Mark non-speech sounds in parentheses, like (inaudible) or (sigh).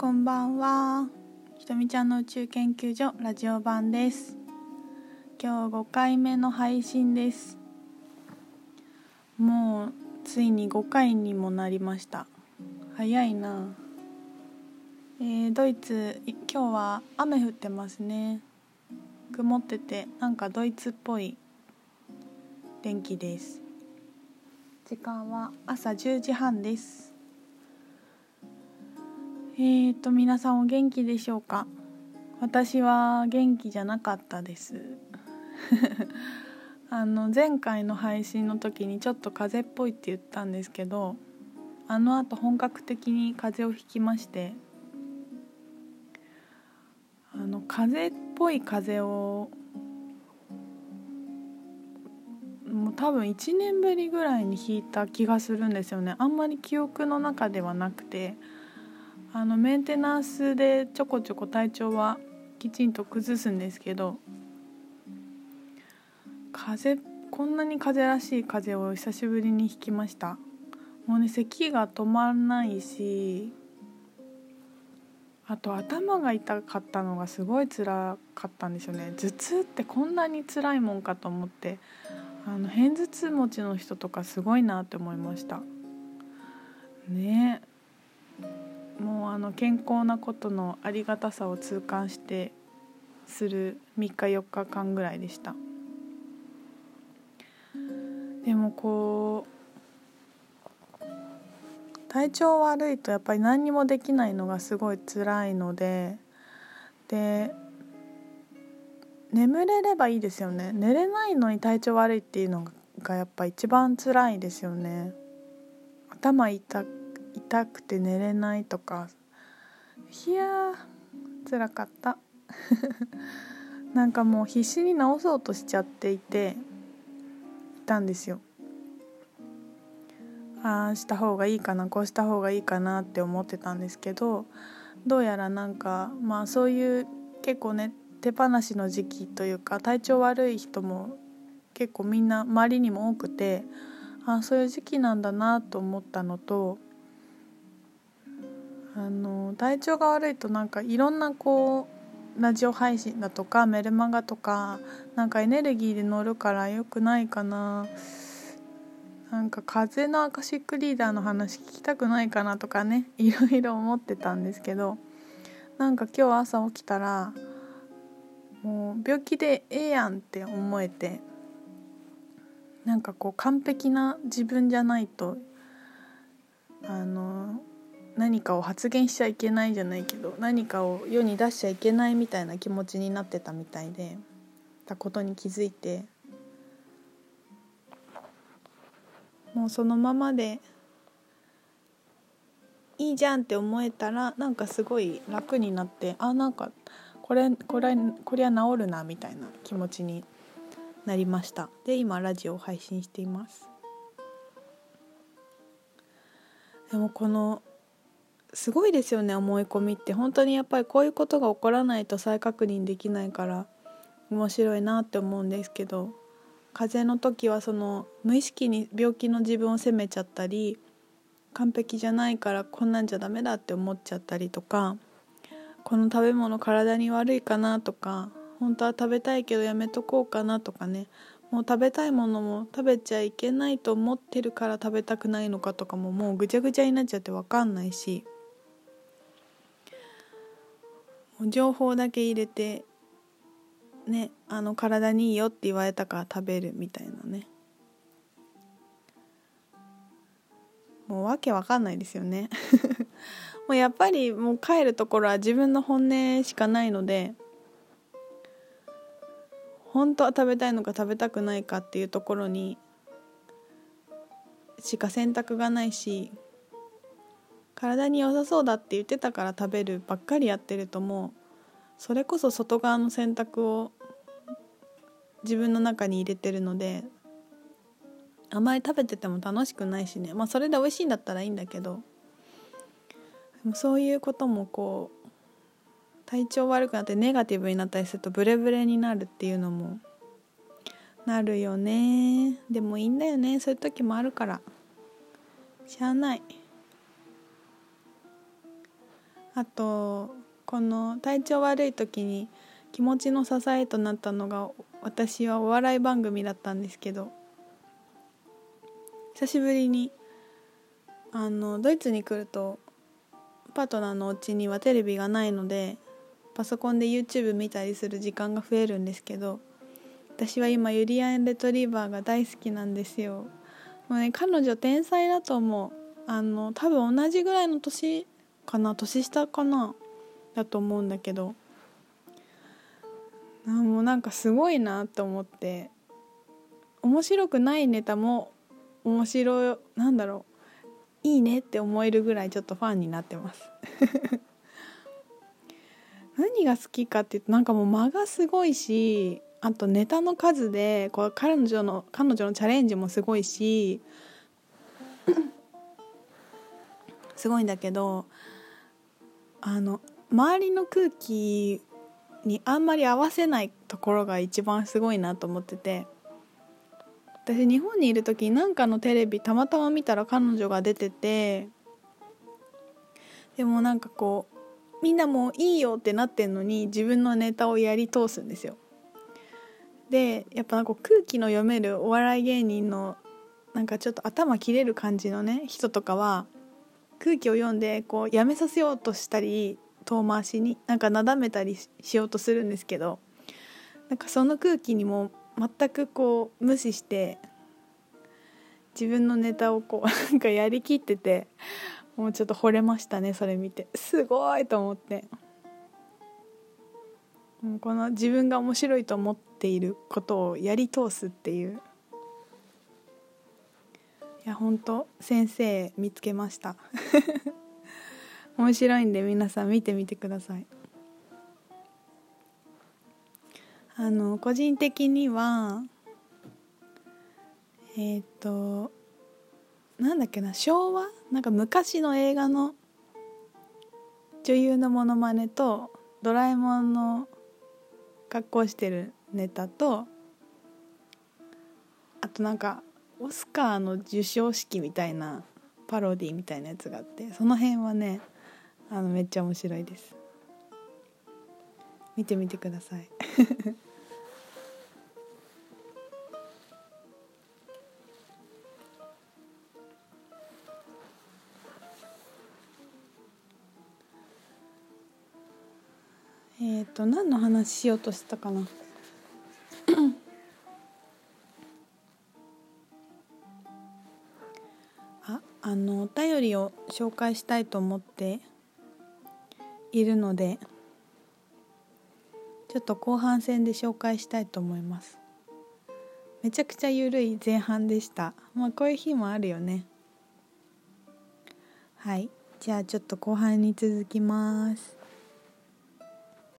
こんばんは。ひとみちゃんの宇宙研究所ラジオ版です。今日5回目の配信です。もうついに5回にもなりました。早いな。えードイツ今日は雨降ってますね。曇っててなんかドイツっぽい天気です。時間は朝10時半です。えーと皆さんお元気でしょうか？私は元気じゃなかったです。(laughs) あの前回の配信の時にちょっと風邪っぽいって言ったんですけどあのあと本格的に風邪をひきましてあの風邪っぽい風邪をもう多分1年ぶりぐらいにひいた気がするんですよね。あんまり記憶の中ではなくてあのメンテナンスでちょこちょこ体調はきちんと崩すんですけど風こんなに風らしい風を久しぶりにひきました。もうね咳が止まらないしあと頭が痛かったのがすごい辛かったんですよね。頭痛ってこんなに辛いもんかと思ってあの片頭痛持ちの人とかすごいなって思いました。ね。えもうあの健康なことのありがたさを痛感してする3日4日間ぐらいでした。でもこう体調悪いとやっぱり何にもできないのがすごい辛いのでで眠れればいいですよね。寝れないのに体調悪いっていうのがやっぱ一番辛いですよね。頭痛痛くて寝れないとか。いやー辛かった。(laughs) なんかもう必死に治そうとしちゃっていていたんですよ。ああした方がいいかなこうした方がいいかなって思ってたんですけどどうやらなんかまあそういう結構ね手放しの時期というか体調悪い人も結構みんな周りにも多くてあそういう時期なんだなと思ったのとあの体調が悪いとなんかいろんなこうラジオ配信だとかメルマガとかなんかエネルギーで乗るからよくないかな。なんか風のアカシックリーダーの話聞きたくないかなとかねいろいろ思ってたんですけどなんか今日朝起きたらもう病気でええやんって思えてなんかこう完璧な自分じゃないとあの何かを発言しちゃいけないじゃないけど何かを世に出しちゃいけないみたいな気持ちになってたみたいでたことに気づいてもうそのままでいいじゃんって思えたらなんかすごい楽になってあなんかこれこれこりゃ治るなみたいな気持ちになりました。で今ラジオを配信しています。でもこのすごいですよね思い込みって。本当にやっぱりこういうことが起こらないと再確認できないから面白いなって思うんですけど風邪の時はその無意識に病気の自分を責めちゃったり完璧じゃないからこんなんじゃダメだって思っちゃったりとかこの食べ物体に悪いかなとか本当は食べたいけどやめとこうかなとかね。もう食べたいものも食べちゃいけないと思ってるから食べたくないのかとかももうぐちゃぐちゃになっちゃって分かんないし。情報だけ入れてねあの体にいいよって言われたから食べるみたいなね。もうわけわかんないですよね。(laughs) もうやっぱりもう帰るところは自分の本音しかないので本当は食べたいのか食べたくないかっていうところにしか選択がないし体に良さそうだって言ってたから食べるばっかりやってるともうそれこそ外側の選択を自分の中に入れてるのであまり食べてても楽しくないしね。まあそれで美味しいんだったらいいんだけど。そういうこともこう体調悪くなってネガティブになったりするとブレブレになるっていうのもなるよね。でもいいんだよね。そういう時もあるから。しゃあない。あとこの体調悪い時に気持ちの支えとなったのが私はお笑い番組だったんですけど久しぶりにあのドイツに来るとパートナーのお家にはテレビがないのでパソコンで YouTube 見たりする時間が増えるんですけど私は今ユリアン・レトリーバーが大好きなんですよ。もうね彼女天才だと思う。あの多分同じぐらいの年かな年下かなだと思うんだけど。あもうなんかすごいなと思って。面白くないネタも面白いなんだろう。いいねって思えるぐらいちょっとファンになってます。(laughs) 何が好きかっていうとなんかもう間がすごいしあとネタの数でこう彼女の彼女のチャレンジもすごいし (coughs) すごいんだけどあの周りの空気にあんまり合わせないところが一番すごいなと思ってて。私日本にいる時に何かのテレビたまたま見たら彼女が出ててでもなんかこうみんなもういいよってなってんのに自分のネタをやり通すんですよ。でやっぱなんか空気の読めるお笑い芸人のなんかちょっと頭切れる感じのね人とかは空気を読んでこうやめさせようとしたり遠回しになんかなだめたりしようとするんですけどなんかその空気にも全くこう無視して自分のネタをこう (laughs) なんかやりきっててもうちょっと惚れましたねそれ見て。すごいと思って。もうこの自分が面白いと思っていることをやり通すっていう。いや本当先生見つけました。(laughs) 面白いんで皆さん見てみてください。あの個人的にはえっ、ー、となんだっけな昭和？なんか昔の映画の女優のモノマネとドラえもんの格好してるネタとあとなんかオスカーの授賞式みたいなパロディみたいなやつがあってその辺はねあのめっちゃ面白いです。見てみてください。(laughs) えっ、と何の話しようとしたかな。あのお便りを紹介したいと思っているのでちょっと後半戦で紹介したいと思います。めちゃくちゃ緩い前半でした。まあこういう日もあるよね。はい。じゃあちょっと後半に続きます。